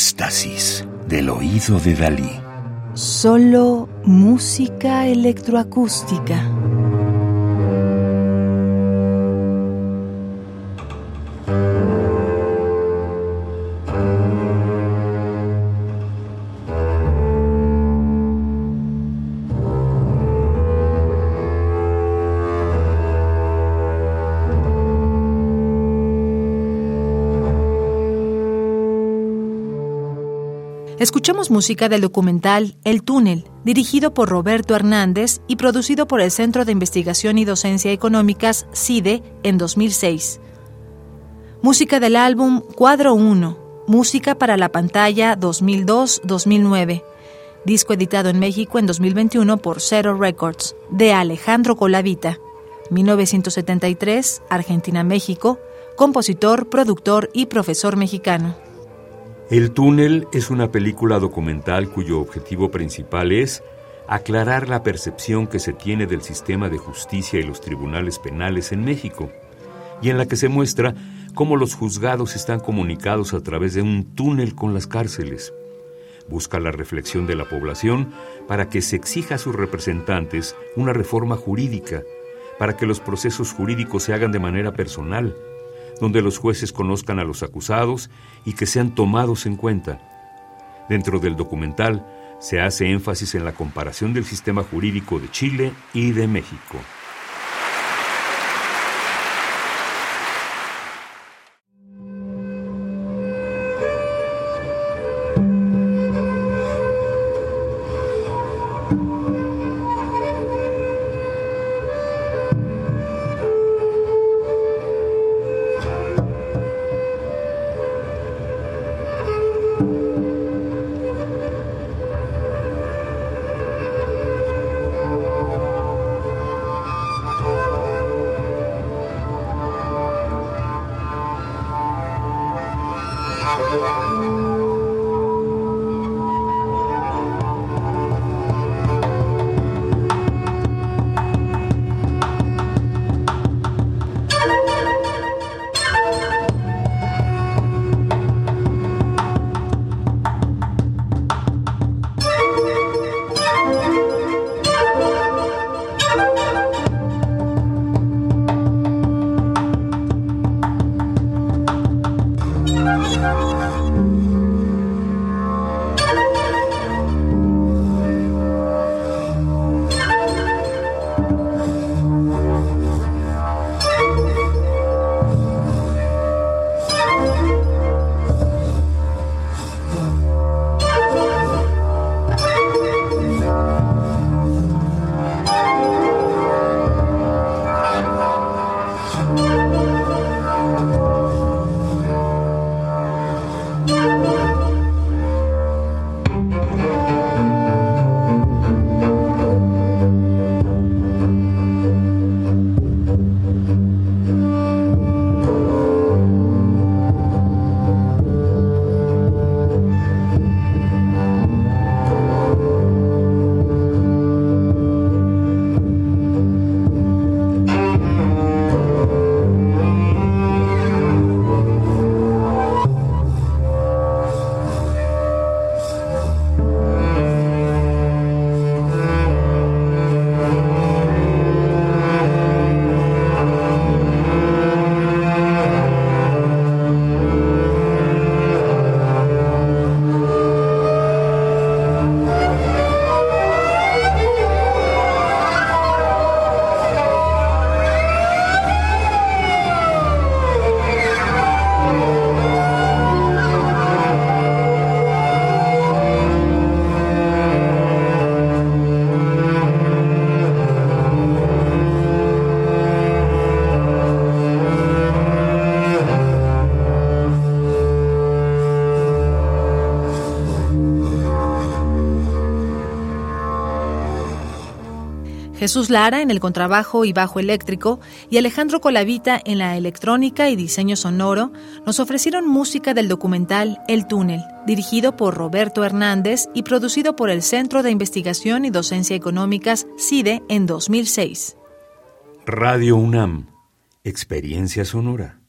Éxtasis del oído de Dalí. Solo música electroacústica. Escuchamos música del documental El Túnel, dirigido por Roberto Hernández y producido por el Centro de Investigación y Docencia Económicas, CIDE, en 2006. Música del álbum Cuadro 1, Música para la pantalla 2002-2009, disco editado en México en 2021 por Zero Records, de Alejandro Colavita, 1973, Argentina-México, compositor, productor y profesor mexicano. El túnel es una película documental cuyo objetivo principal es aclarar la percepción que se tiene del sistema de justicia y los tribunales penales en México, y en la que se muestra cómo los juzgados están comunicados a través de un túnel con las cárceles. Busca la reflexión de la población para que se exija a sus representantes una reforma jurídica, para que los procesos jurídicos se hagan de manera personal, donde los jueces conozcan a los acusados y que sean tomados en cuenta. Dentro del documental se hace énfasis en la comparación del sistema jurídico de Chile y de México. Jesús Lara en el contrabajo y bajo eléctrico y Alejandro Colavita en la electrónica y diseño sonoro nos ofrecieron música del documental El Túnel, dirigido por Roberto Hernández y producido por el Centro de Investigación y Docencia Económicas CIDE en 2006. Radio UNAM, Experiencia Sonora.